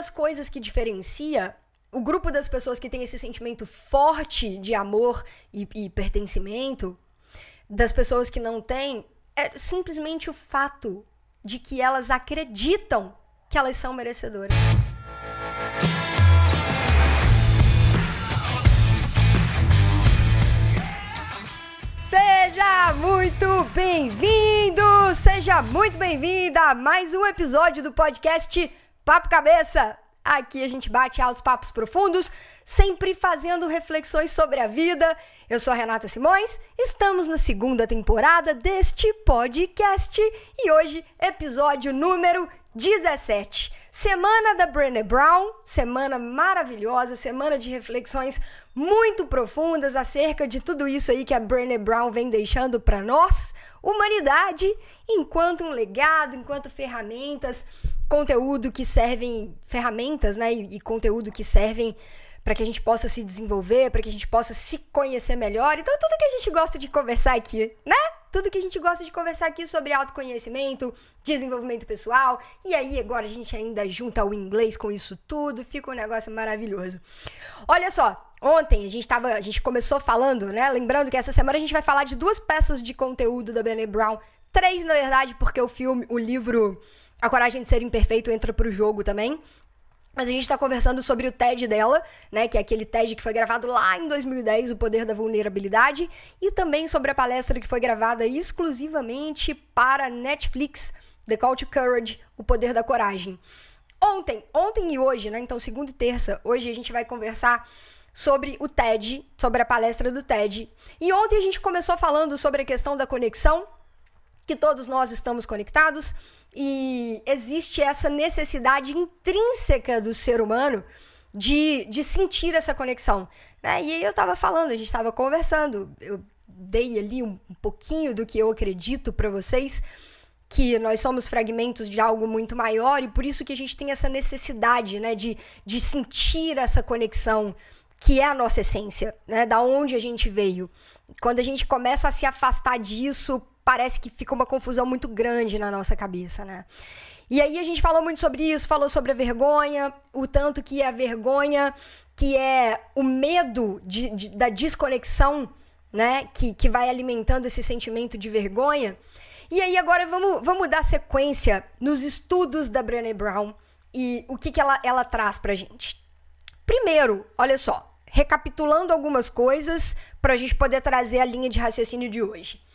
das coisas que diferencia o grupo das pessoas que tem esse sentimento forte de amor e, e pertencimento das pessoas que não têm é simplesmente o fato de que elas acreditam que elas são merecedoras. Seja muito bem-vindo, seja muito bem-vinda a mais um episódio do podcast Papo Cabeça. Aqui a gente bate altos papos profundos, sempre fazendo reflexões sobre a vida. Eu sou a Renata Simões, estamos na segunda temporada deste podcast e hoje, episódio número 17. Semana da Brené Brown, semana maravilhosa, semana de reflexões muito profundas acerca de tudo isso aí que a Brené Brown vem deixando para nós, humanidade, enquanto um legado, enquanto ferramentas conteúdo que servem, ferramentas, né? E, e conteúdo que servem para que a gente possa se desenvolver, para que a gente possa se conhecer melhor. Então, tudo que a gente gosta de conversar aqui, né? Tudo que a gente gosta de conversar aqui sobre autoconhecimento, desenvolvimento pessoal. E aí, agora a gente ainda junta o inglês com isso tudo, fica um negócio maravilhoso. Olha só, ontem a gente tava, a gente começou falando, né? Lembrando que essa semana a gente vai falar de duas peças de conteúdo da Brené Brown. Três, na verdade, porque o filme, o livro a coragem de ser imperfeito entra pro jogo também. Mas a gente está conversando sobre o TED dela, né? Que é aquele TED que foi gravado lá em 2010, O Poder da Vulnerabilidade, e também sobre a palestra que foi gravada exclusivamente para Netflix, The Call to Courage, O Poder da Coragem. Ontem, ontem e hoje, né? Então, segunda e terça, hoje a gente vai conversar sobre o TED, sobre a palestra do TED. E ontem a gente começou falando sobre a questão da conexão, que todos nós estamos conectados e existe essa necessidade intrínseca do ser humano de, de sentir essa conexão. Né? E eu estava falando, a gente estava conversando, eu dei ali um, um pouquinho do que eu acredito para vocês, que nós somos fragmentos de algo muito maior e por isso que a gente tem essa necessidade né, de, de sentir essa conexão que é a nossa essência, né, da onde a gente veio. Quando a gente começa a se afastar disso parece que fica uma confusão muito grande na nossa cabeça, né? E aí a gente falou muito sobre isso, falou sobre a vergonha, o tanto que a vergonha, que é o medo de, de, da desconexão, né? Que, que vai alimentando esse sentimento de vergonha. E aí agora vamos, vamos dar sequência nos estudos da Brené Brown e o que, que ela, ela traz pra gente. Primeiro, olha só, recapitulando algumas coisas para a gente poder trazer a linha de raciocínio de hoje.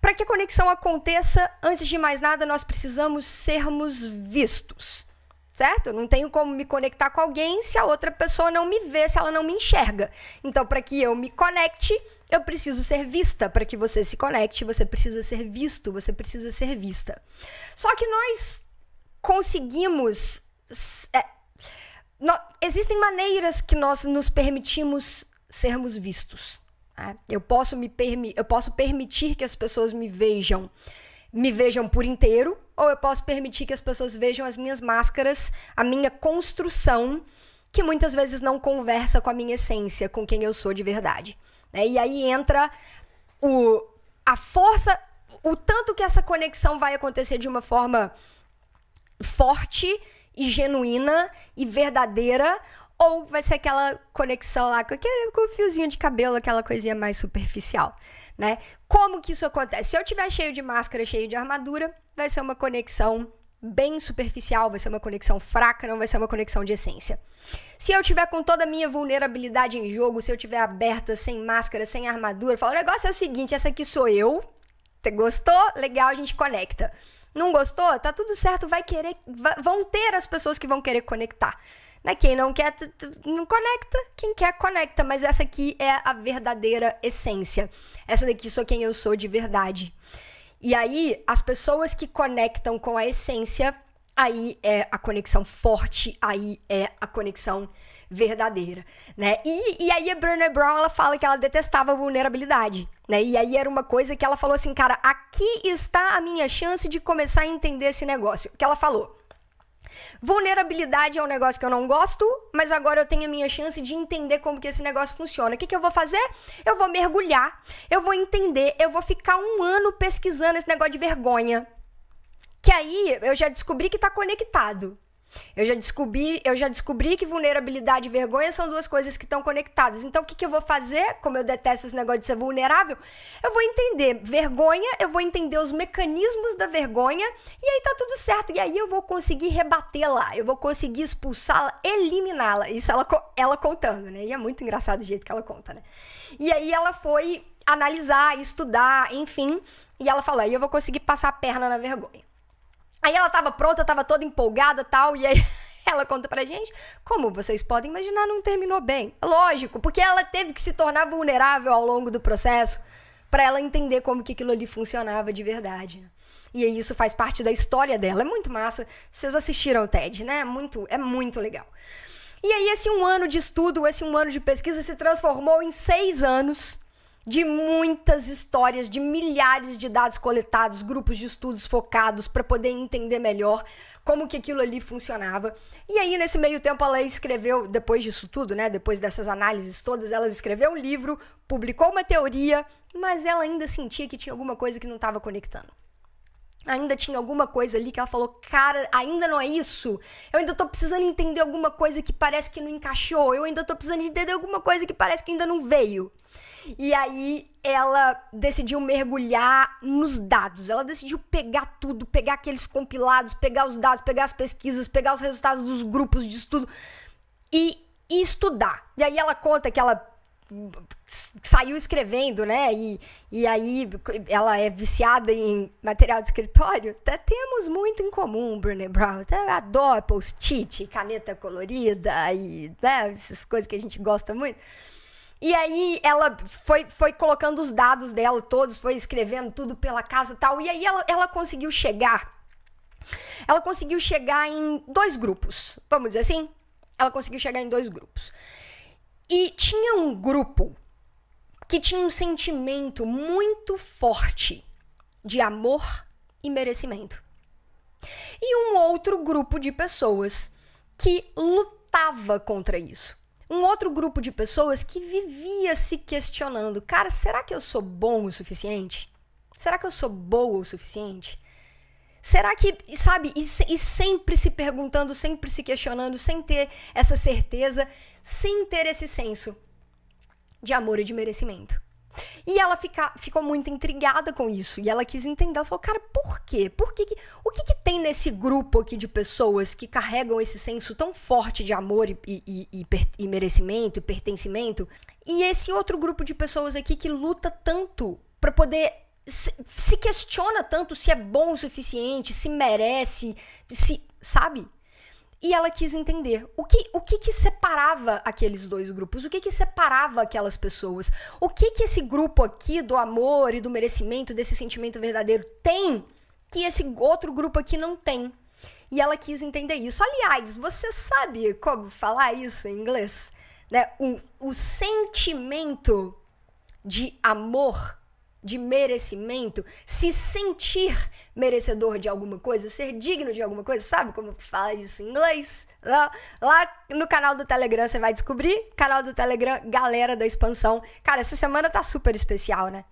Para que a conexão aconteça, antes de mais nada, nós precisamos sermos vistos. Certo? Eu não tenho como me conectar com alguém se a outra pessoa não me vê, se ela não me enxerga. Então, para que eu me conecte, eu preciso ser vista. Para que você se conecte, você precisa ser visto, você precisa ser vista. Só que nós conseguimos. É, no, existem maneiras que nós nos permitimos sermos vistos. Né? Eu, posso me permi eu posso permitir que as pessoas me vejam, me vejam por inteiro, ou eu posso permitir que as pessoas vejam as minhas máscaras, a minha construção, que muitas vezes não conversa com a minha essência, com quem eu sou de verdade. Né? E aí entra o, a força, o tanto que essa conexão vai acontecer de uma forma forte e genuína e verdadeira, ou vai ser aquela conexão lá com aquele com o fiozinho de cabelo, aquela coisinha mais superficial, né? Como que isso acontece? Se eu tiver cheio de máscara, cheio de armadura, vai ser uma conexão bem superficial, vai ser uma conexão fraca, não vai ser uma conexão de essência. Se eu tiver com toda a minha vulnerabilidade em jogo, se eu tiver aberta, sem máscara, sem armadura, falo, o negócio é o seguinte, essa aqui sou eu. Gostou? Legal, a gente conecta. Não gostou? Tá tudo certo, vai querer, vão ter as pessoas que vão querer conectar. Né? Quem não quer, não conecta. Quem quer, conecta. Mas essa aqui é a verdadeira essência. Essa daqui sou quem eu sou de verdade. E aí, as pessoas que conectam com a essência, aí é a conexão forte, aí é a conexão verdadeira, né? E, e aí a Brené Brown, ela fala que ela detestava vulnerabilidade, né? E aí era uma coisa que ela falou assim, cara, aqui está a minha chance de começar a entender esse negócio. Que ela falou, Vulnerabilidade é um negócio que eu não gosto, mas agora eu tenho a minha chance de entender como que esse negócio funciona. O que, que eu vou fazer? Eu vou mergulhar, eu vou entender, eu vou ficar um ano pesquisando esse negócio de vergonha. Que aí eu já descobri que tá conectado. Eu já descobri, eu já descobri que vulnerabilidade e vergonha são duas coisas que estão conectadas. Então, o que, que eu vou fazer? Como eu detesto esse negócio de ser vulnerável, eu vou entender vergonha, eu vou entender os mecanismos da vergonha, e aí tá tudo certo. E aí eu vou conseguir rebatê-la, eu vou conseguir expulsá-la, eliminá-la. Isso ela, ela contando, né? E é muito engraçado o jeito que ela conta, né? E aí ela foi analisar, estudar, enfim, e ela falou: aí eu vou conseguir passar a perna na vergonha. Aí ela tava pronta, tava toda empolgada tal, e aí ela conta pra gente, como vocês podem imaginar, não terminou bem. Lógico, porque ela teve que se tornar vulnerável ao longo do processo para ela entender como que aquilo ali funcionava de verdade. E aí isso faz parte da história dela. É muito massa. Vocês assistiram o TED, né? É muito, é muito legal. E aí esse um ano de estudo, esse um ano de pesquisa se transformou em seis anos de muitas histórias, de milhares de dados coletados, grupos de estudos focados para poder entender melhor como que aquilo ali funcionava. E aí nesse meio tempo ela escreveu, depois disso tudo, né, depois dessas análises todas, ela escreveu um livro, publicou uma teoria, mas ela ainda sentia que tinha alguma coisa que não estava conectando ainda tinha alguma coisa ali que ela falou, cara, ainda não é isso. Eu ainda tô precisando entender alguma coisa que parece que não encaixou. Eu ainda tô precisando entender alguma coisa que parece que ainda não veio. E aí ela decidiu mergulhar nos dados. Ela decidiu pegar tudo, pegar aqueles compilados, pegar os dados, pegar as pesquisas, pegar os resultados dos grupos de estudo e, e estudar. E aí ela conta que ela saiu escrevendo, né? E, e aí ela é viciada em material de escritório. Até temos muito em comum, Brené Brown. Até adora post-it, caneta colorida e né, essas coisas que a gente gosta muito. E aí ela foi, foi colocando os dados dela todos, foi escrevendo tudo pela casa tal. E aí ela, ela conseguiu chegar. Ela conseguiu chegar em dois grupos. Vamos dizer assim? Ela conseguiu chegar em dois grupos. E tinha um grupo que tinha um sentimento muito forte de amor e merecimento. E um outro grupo de pessoas que lutava contra isso um outro grupo de pessoas que vivia se questionando: cara, será que eu sou bom o suficiente? Será que eu sou boa o suficiente? Será que, sabe, e, e, sempre se perguntando, sempre se questionando, sem ter essa certeza, sem ter esse senso de amor e de merecimento. E ela fica, ficou muito intrigada com isso. E ela quis entender. Ela falou, cara, por quê? Por que, que o que, que, tem nesse grupo aqui de pessoas que carregam esse senso tão forte de amor e, e, e, e merecimento e pertencimento? E esse outro grupo de pessoas aqui que luta tanto para poder se, se questiona tanto se é bom o suficiente, se merece, se, sabe? E ela quis entender o que, o que, que separava aqueles dois grupos, o que, que separava aquelas pessoas, o que, que esse grupo aqui do amor e do merecimento, desse sentimento verdadeiro, tem que esse outro grupo aqui não tem. E ela quis entender isso. Aliás, você sabe como falar isso em inglês? Né? O, o sentimento de amor de merecimento, se sentir merecedor de alguma coisa, ser digno de alguma coisa, sabe como fala isso em inglês? Lá, lá no canal do Telegram você vai descobrir, canal do Telegram, galera da expansão. Cara, essa semana tá super especial, né?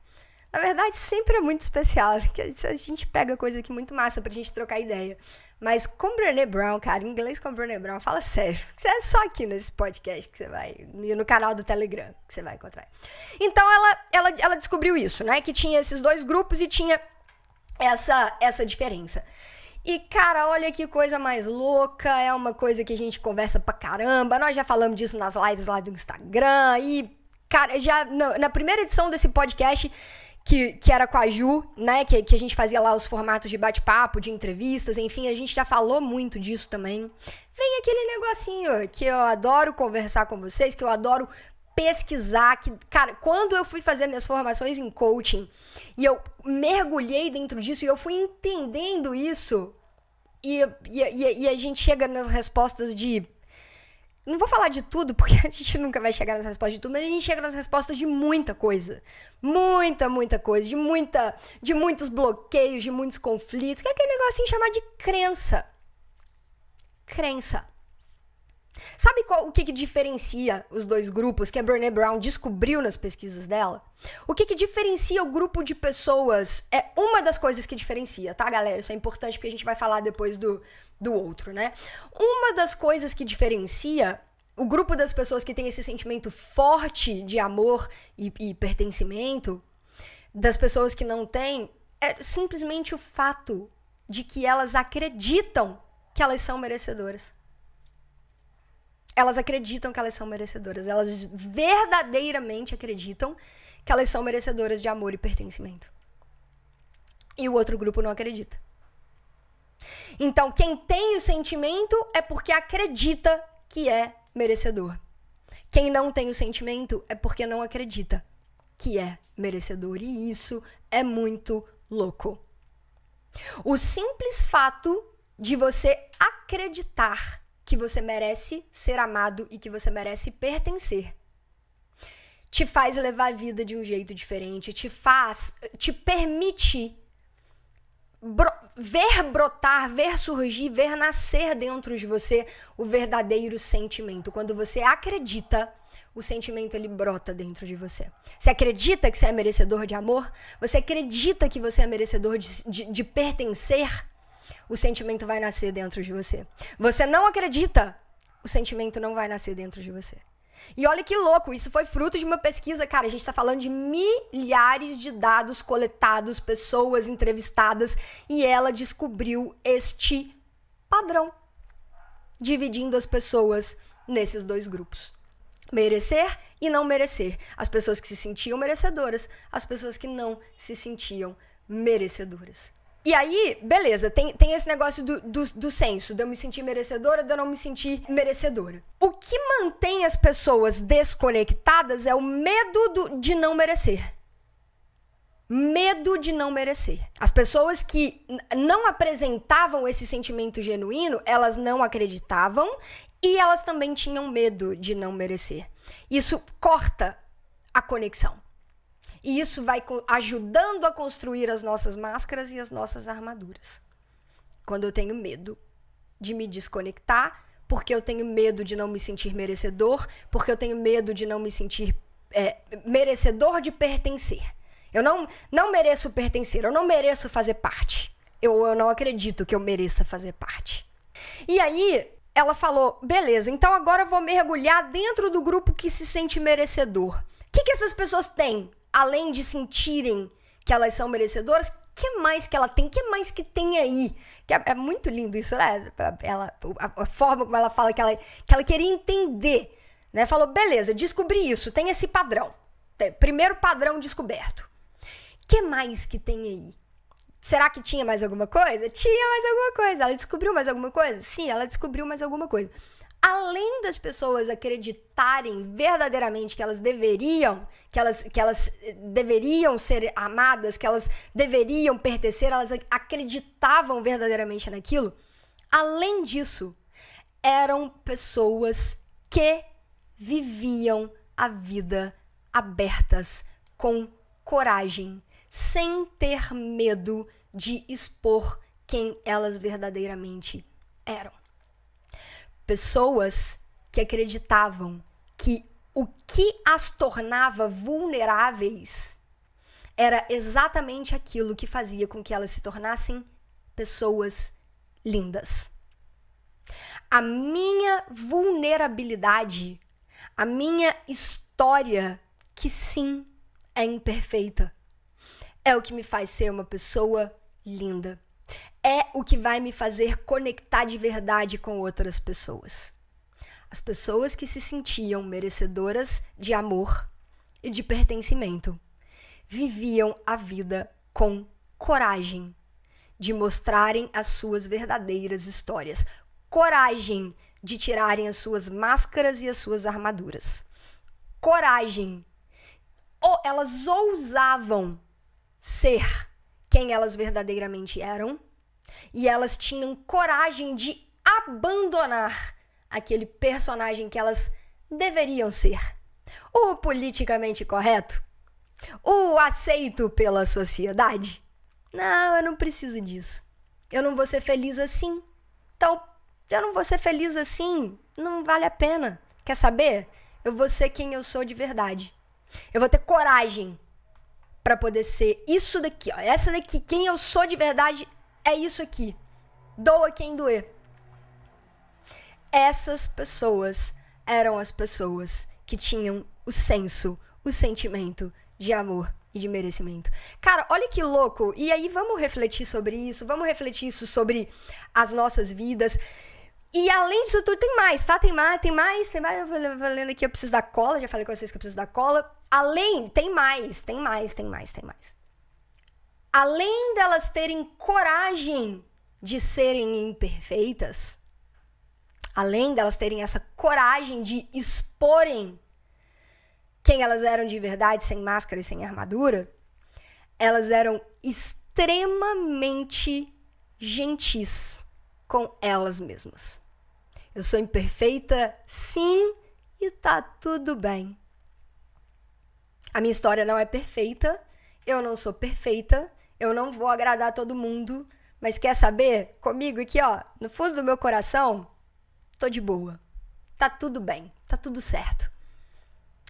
Na verdade, sempre é muito especial, porque a gente pega coisa aqui muito massa pra gente trocar ideia. Mas com Brené Brown, cara, inglês com Brené Brown, fala sério. É só aqui nesse podcast que você vai, no canal do Telegram que você vai encontrar. Então ela, ela, ela descobriu isso, né? Que tinha esses dois grupos e tinha essa, essa diferença. E, cara, olha que coisa mais louca. É uma coisa que a gente conversa pra caramba. Nós já falamos disso nas lives lá do Instagram. E, cara, já na, na primeira edição desse podcast que, que era com a Ju, né? Que, que a gente fazia lá os formatos de bate-papo, de entrevistas, enfim, a gente já falou muito disso também. Vem aquele negocinho que eu adoro conversar com vocês, que eu adoro pesquisar, que, cara, quando eu fui fazer minhas formações em coaching e eu mergulhei dentro disso e eu fui entendendo isso, e, e, e a gente chega nas respostas de não vou falar de tudo, porque a gente nunca vai chegar nas respostas de tudo, mas a gente chega nas respostas de muita coisa. Muita, muita coisa. De muita. De muitos bloqueios, de muitos conflitos. Que é aquele negocinho chamado de crença. Crença. Sabe qual, o que, que diferencia os dois grupos que a Brené Brown descobriu nas pesquisas dela? O que, que diferencia o grupo de pessoas é uma das coisas que diferencia, tá, galera? Isso é importante porque a gente vai falar depois do, do outro, né? Uma das coisas que diferencia o grupo das pessoas que tem esse sentimento forte de amor e, e pertencimento das pessoas que não têm é simplesmente o fato de que elas acreditam que elas são merecedoras elas acreditam que elas são merecedoras. Elas verdadeiramente acreditam que elas são merecedoras de amor e pertencimento. E o outro grupo não acredita. Então, quem tem o sentimento é porque acredita que é merecedor. Quem não tem o sentimento é porque não acredita que é merecedor. E isso é muito louco. O simples fato de você acreditar que você merece ser amado e que você merece pertencer. Te faz levar a vida de um jeito diferente, te faz, te permite ver brotar, ver surgir, ver nascer dentro de você o verdadeiro sentimento. Quando você acredita, o sentimento ele brota dentro de você. Você acredita que você é merecedor de amor? Você acredita que você é merecedor de, de, de pertencer? o sentimento vai nascer dentro de você. Você não acredita, o sentimento não vai nascer dentro de você. E olha que louco, isso foi fruto de uma pesquisa, cara. A gente está falando de milhares de dados coletados, pessoas entrevistadas, e ela descobriu este padrão, dividindo as pessoas nesses dois grupos. Merecer e não merecer. As pessoas que se sentiam merecedoras, as pessoas que não se sentiam merecedoras. E aí, beleza, tem, tem esse negócio do, do, do senso, de eu me sentir merecedora, de eu não me sentir merecedora. O que mantém as pessoas desconectadas é o medo do, de não merecer. Medo de não merecer. As pessoas que não apresentavam esse sentimento genuíno, elas não acreditavam e elas também tinham medo de não merecer. Isso corta a conexão. E isso vai ajudando a construir as nossas máscaras e as nossas armaduras. Quando eu tenho medo de me desconectar, porque eu tenho medo de não me sentir merecedor, porque eu tenho medo de não me sentir é, merecedor de pertencer. Eu não, não mereço pertencer, eu não mereço fazer parte. Eu, eu não acredito que eu mereça fazer parte. E aí, ela falou: beleza, então agora eu vou mergulhar dentro do grupo que se sente merecedor. O que, que essas pessoas têm além de sentirem que elas são merecedoras, que mais que ela tem? que mais que tem aí? Que é, é muito lindo isso, né? Ela, a, a, forma como ela fala que ela, que ela queria entender, né? Falou, beleza, descobri isso, tem esse padrão. Primeiro padrão descoberto. que mais que tem aí? Será que tinha mais alguma coisa? Tinha mais alguma coisa. Ela descobriu mais alguma coisa? Sim, ela descobriu mais alguma coisa além das pessoas acreditarem verdadeiramente que elas deveriam, que elas, que elas eh, deveriam ser amadas, que elas deveriam pertencer, elas acreditavam verdadeiramente naquilo. Além disso, eram pessoas que viviam a vida abertas, com coragem, sem ter medo de expor quem elas verdadeiramente eram pessoas que acreditavam que o que as tornava vulneráveis era exatamente aquilo que fazia com que elas se tornassem pessoas lindas. A minha vulnerabilidade, a minha história, que sim é imperfeita, é o que me faz ser uma pessoa linda é o que vai me fazer conectar de verdade com outras pessoas. As pessoas que se sentiam merecedoras de amor e de pertencimento viviam a vida com coragem de mostrarem as suas verdadeiras histórias, coragem de tirarem as suas máscaras e as suas armaduras, coragem. Ou elas ousavam ser quem elas verdadeiramente eram e elas tinham coragem de abandonar aquele personagem que elas deveriam ser. O politicamente correto? O aceito pela sociedade? Não, eu não preciso disso. Eu não vou ser feliz assim. Então, eu não vou ser feliz assim. não vale a pena. Quer saber? Eu vou ser quem eu sou de verdade. Eu vou ter coragem para poder ser isso daqui, ó. Essa daqui, quem eu sou de verdade é isso aqui. Doa quem doer. Essas pessoas eram as pessoas que tinham o senso, o sentimento de amor e de merecimento. Cara, olha que louco. E aí vamos refletir sobre isso, vamos refletir isso sobre as nossas vidas. E além disso tudo, tem mais, tá? Tem mais, tem mais, tem mais. Eu vou lendo aqui, eu preciso da cola. Já falei com vocês que eu preciso da cola. Além, tem mais, tem mais, tem mais, tem mais. Além delas terem coragem de serem imperfeitas, além delas terem essa coragem de exporem quem elas eram de verdade, sem máscara e sem armadura, elas eram extremamente gentis com elas mesmas. Eu sou imperfeita, sim, e tá tudo bem. A minha história não é perfeita, eu não sou perfeita, eu não vou agradar todo mundo, mas quer saber? Comigo aqui, ó, no fundo do meu coração, tô de boa. Tá tudo bem, tá tudo certo.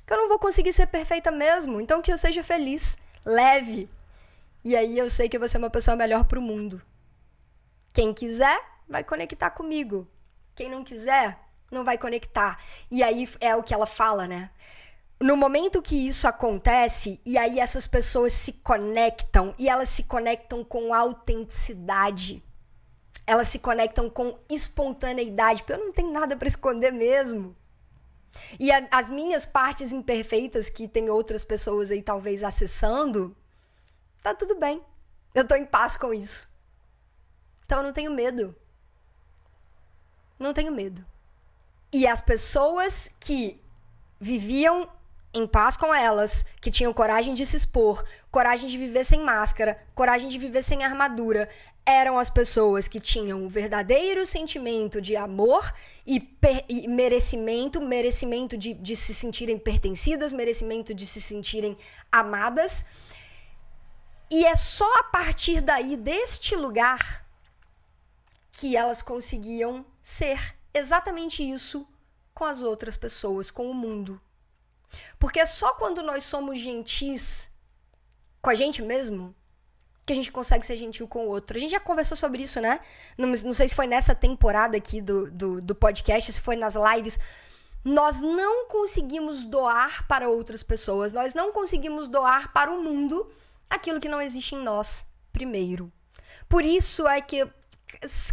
Eu não vou conseguir ser perfeita mesmo, então que eu seja feliz, leve. E aí eu sei que eu vou ser uma pessoa melhor pro mundo. Quem quiser, vai conectar comigo. Quem não quiser, não vai conectar. E aí é o que ela fala, né? No momento que isso acontece, e aí essas pessoas se conectam, e elas se conectam com autenticidade. Elas se conectam com espontaneidade, porque eu não tenho nada para esconder mesmo. E a, as minhas partes imperfeitas, que tem outras pessoas aí talvez acessando, tá tudo bem. Eu tô em paz com isso. Então eu não tenho medo não tenho medo. E as pessoas que viviam em paz com elas, que tinham coragem de se expor, coragem de viver sem máscara, coragem de viver sem armadura, eram as pessoas que tinham o verdadeiro sentimento de amor e, e merecimento, merecimento de, de se sentirem pertencidas, merecimento de se sentirem amadas. E é só a partir daí, deste lugar, que elas conseguiam ser exatamente isso com as outras pessoas, com o mundo. Porque é só quando nós somos gentis com a gente mesmo que a gente consegue ser gentil com o outro. A gente já conversou sobre isso, né? Não, não sei se foi nessa temporada aqui do, do, do podcast, se foi nas lives. Nós não conseguimos doar para outras pessoas, nós não conseguimos doar para o mundo aquilo que não existe em nós primeiro. Por isso é que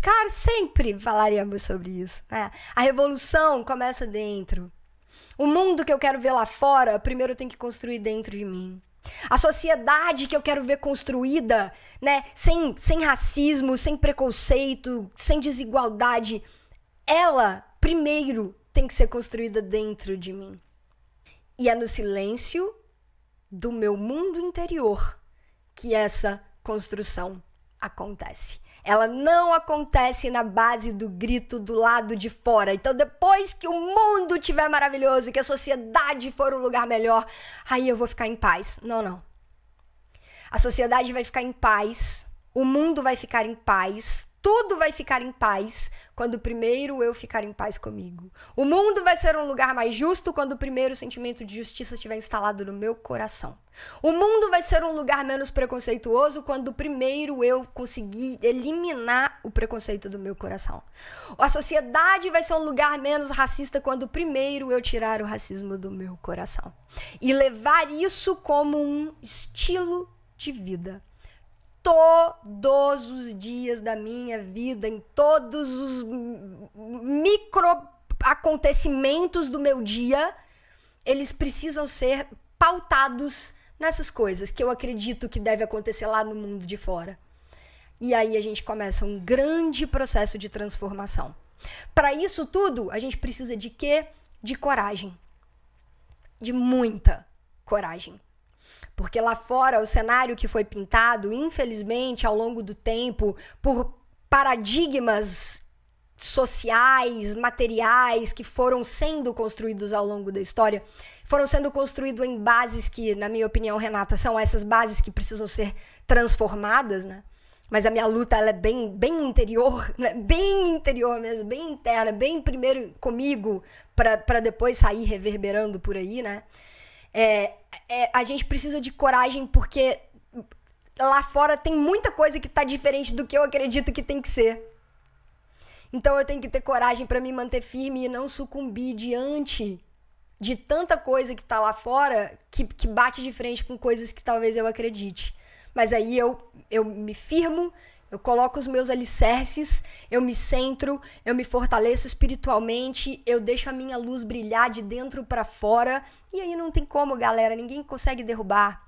Cara, sempre falaríamos sobre isso. Né? A revolução começa dentro. O mundo que eu quero ver lá fora, primeiro eu tenho que construir dentro de mim. A sociedade que eu quero ver construída, né, sem, sem racismo, sem preconceito, sem desigualdade, ela primeiro tem que ser construída dentro de mim. E é no silêncio do meu mundo interior que essa construção acontece. Ela não acontece na base do grito do lado de fora. Então, depois que o mundo estiver maravilhoso, que a sociedade for um lugar melhor, aí eu vou ficar em paz. Não, não. A sociedade vai ficar em paz, o mundo vai ficar em paz, tudo vai ficar em paz quando primeiro eu ficar em paz comigo. O mundo vai ser um lugar mais justo quando o primeiro sentimento de justiça estiver instalado no meu coração. O mundo vai ser um lugar menos preconceituoso quando primeiro eu conseguir eliminar o preconceito do meu coração. A sociedade vai ser um lugar menos racista quando primeiro eu tirar o racismo do meu coração. E levar isso como um estilo de vida todos os dias da minha vida, em todos os micro acontecimentos do meu dia, eles precisam ser pautados nessas coisas que eu acredito que deve acontecer lá no mundo de fora. E aí a gente começa um grande processo de transformação. Para isso tudo, a gente precisa de quê? De coragem. De muita coragem. Porque lá fora, o cenário que foi pintado, infelizmente, ao longo do tempo, por paradigmas sociais, materiais que foram sendo construídos ao longo da história, foram sendo construídos em bases que, na minha opinião, Renata, são essas bases que precisam ser transformadas, né? Mas a minha luta ela é bem, bem interior, né? bem interior mesmo, bem interna, bem primeiro comigo, para depois sair reverberando por aí, né? É, é, a gente precisa de coragem porque lá fora tem muita coisa que tá diferente do que eu acredito que tem que ser. Então eu tenho que ter coragem para me manter firme e não sucumbir diante de tanta coisa que tá lá fora que, que bate de frente com coisas que talvez eu acredite. Mas aí eu, eu me firmo, eu coloco os meus alicerces, eu me centro, eu me fortaleço espiritualmente, eu deixo a minha luz brilhar de dentro para fora. E aí não tem como, galera, ninguém consegue derrubar.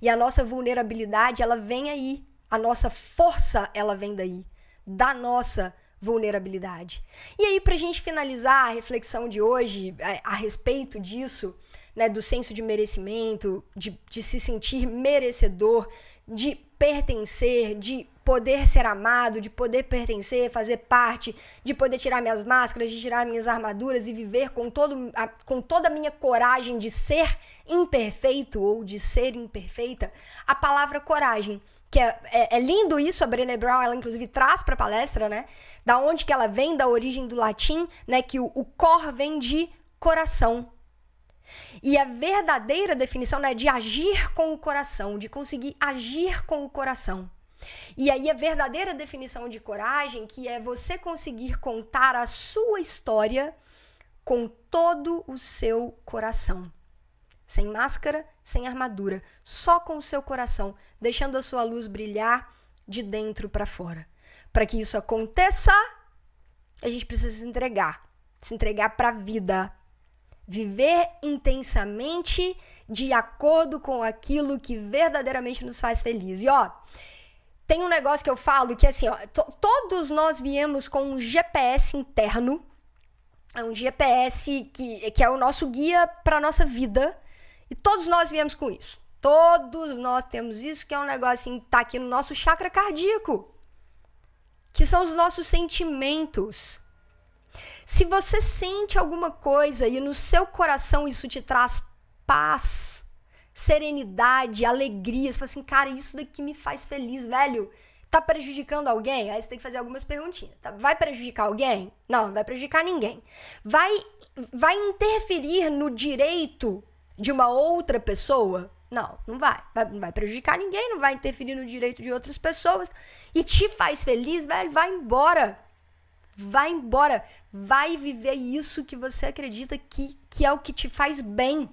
E a nossa vulnerabilidade, ela vem aí. A nossa força, ela vem daí. Da nossa vulnerabilidade. E aí, pra gente finalizar a reflexão de hoje a, a respeito disso, né, do senso de merecimento, de, de se sentir merecedor, de pertencer, de poder ser amado, de poder pertencer, fazer parte, de poder tirar minhas máscaras, de tirar minhas armaduras e viver com, todo, com toda a minha coragem de ser imperfeito ou de ser imperfeita, a palavra coragem que é, é, é, lindo isso, a Brené Brown, ela inclusive traz para a palestra, né? Da onde que ela vem, da origem do latim, né? Que o, o cor vem de coração. E a verdadeira definição né, de agir com o coração, de conseguir agir com o coração. E aí a verdadeira definição de coragem, que é você conseguir contar a sua história com todo o seu coração. Sem máscara, sem armadura, só com o seu coração, deixando a sua luz brilhar de dentro para fora. Para que isso aconteça, a gente precisa se entregar, se entregar para a vida, Viver intensamente de acordo com aquilo que verdadeiramente nos faz feliz. E ó, tem um negócio que eu falo que assim, ó, todos nós viemos com um GPS interno, é um GPS que, que é o nosso guia para nossa vida, e todos nós viemos com isso. Todos nós temos isso, que é um negócio que tá aqui no nosso chakra cardíaco, que são os nossos sentimentos. Se você sente alguma coisa e no seu coração isso te traz paz, serenidade, alegria, você fala assim, cara, isso daqui me faz feliz, velho. Tá prejudicando alguém? Aí você tem que fazer algumas perguntinhas. Tá? Vai prejudicar alguém? Não, não vai prejudicar ninguém. Vai, vai interferir no direito de uma outra pessoa? Não, não vai. vai. Não vai prejudicar ninguém, não vai interferir no direito de outras pessoas. E te faz feliz, velho, vai embora. Vai embora. Vai viver isso que você acredita que, que é o que te faz bem.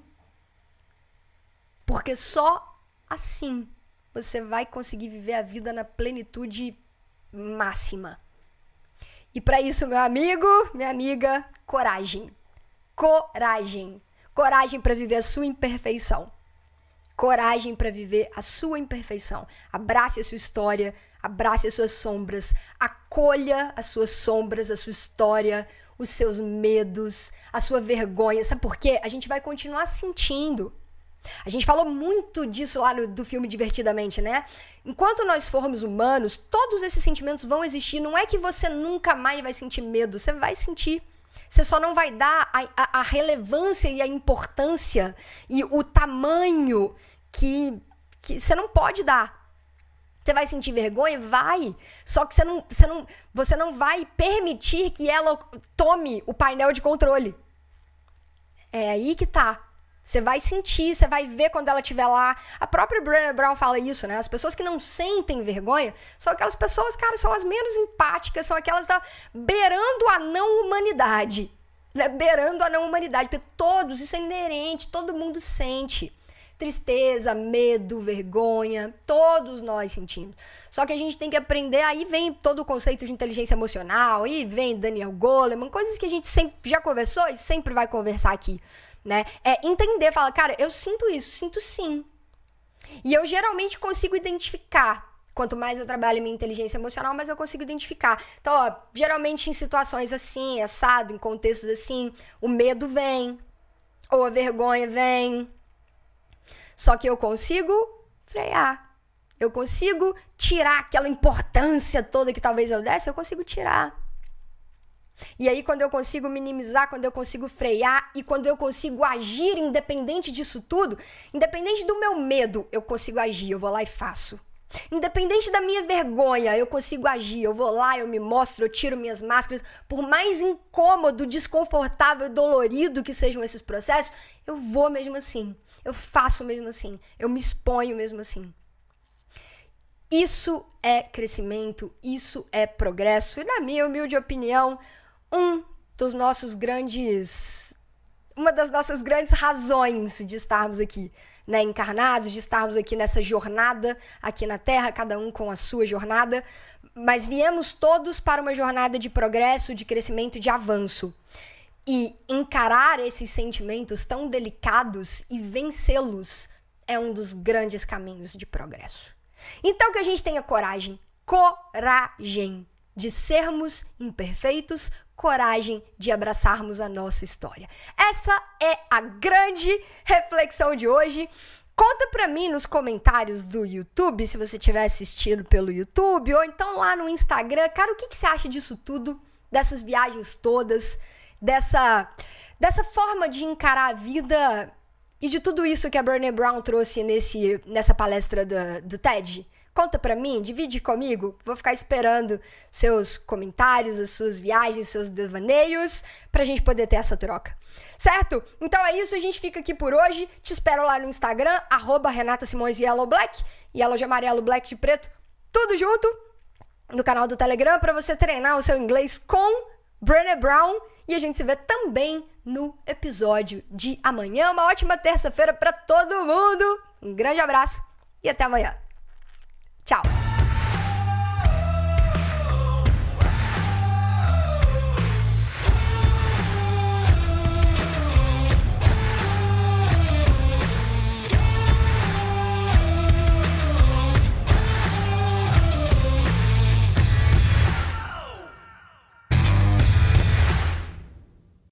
Porque só assim você vai conseguir viver a vida na plenitude máxima. E para isso, meu amigo, minha amiga, coragem. Coragem. Coragem para viver a sua imperfeição. Coragem para viver a sua imperfeição. Abrace a sua história, Abrace as suas sombras, acolha as suas sombras, a sua história, os seus medos, a sua vergonha. Sabe por quê? A gente vai continuar sentindo. A gente falou muito disso lá no, do filme Divertidamente, né? Enquanto nós formos humanos, todos esses sentimentos vão existir. Não é que você nunca mais vai sentir medo, você vai sentir. Você só não vai dar a, a, a relevância e a importância e o tamanho que, que você não pode dar. Você vai sentir vergonha? Vai. Só que você não, você não, você não vai permitir que ela tome o painel de controle. É aí que tá. Você vai sentir, você vai ver quando ela estiver lá. A própria Brené Brown fala isso, né? As pessoas que não sentem vergonha são aquelas pessoas, cara, são as menos empáticas, são aquelas da beirando a não humanidade. Né? Beirando a não humanidade. Porque todos, isso é inerente, todo mundo sente tristeza, medo, vergonha, todos nós sentimos. Só que a gente tem que aprender, aí vem todo o conceito de inteligência emocional, aí vem Daniel Goleman, coisas que a gente sempre já conversou e sempre vai conversar aqui, né? É entender, falar, cara, eu sinto isso, sinto sim. E eu geralmente consigo identificar Quanto mais eu trabalho minha inteligência emocional, mais eu consigo identificar. Então, ó, geralmente em situações assim, assado, em contextos assim, o medo vem, ou a vergonha vem, só que eu consigo frear. Eu consigo tirar aquela importância toda que talvez eu desse, eu consigo tirar. E aí, quando eu consigo minimizar, quando eu consigo frear e quando eu consigo agir independente disso tudo, independente do meu medo, eu consigo agir, eu vou lá e faço. Independente da minha vergonha, eu consigo agir. Eu vou lá, eu me mostro, eu tiro minhas máscaras. Por mais incômodo, desconfortável, dolorido que sejam esses processos, eu vou mesmo assim. Eu faço mesmo assim. Eu me exponho mesmo assim. Isso é crescimento, isso é progresso. E, na minha humilde opinião, um dos nossos grandes. Uma das nossas grandes razões de estarmos aqui, né, encarnados, de estarmos aqui nessa jornada aqui na Terra, cada um com a sua jornada, mas viemos todos para uma jornada de progresso, de crescimento, de avanço. E encarar esses sentimentos tão delicados e vencê-los é um dos grandes caminhos de progresso. Então que a gente tenha coragem, coragem de sermos imperfeitos, coragem de abraçarmos a nossa história. Essa é a grande reflexão de hoje. Conta pra mim nos comentários do YouTube, se você estiver assistindo pelo YouTube, ou então lá no Instagram, cara, o que, que você acha disso tudo? Dessas viagens todas, dessa, dessa forma de encarar a vida e de tudo isso que a Brené Brown trouxe nesse, nessa palestra do, do TED? Conta pra mim, divide comigo. Vou ficar esperando seus comentários, as suas viagens, seus devaneios, pra gente poder ter essa troca. Certo? Então é isso, a gente fica aqui por hoje. Te espero lá no Instagram, arroba Renata Simões Yellow Black, Yellow de amarelo, Black de preto, tudo junto. No canal do Telegram para você treinar o seu inglês com Brené Brown. E a gente se vê também no episódio de amanhã. Uma ótima terça-feira para todo mundo. Um grande abraço e até amanhã. Tchau!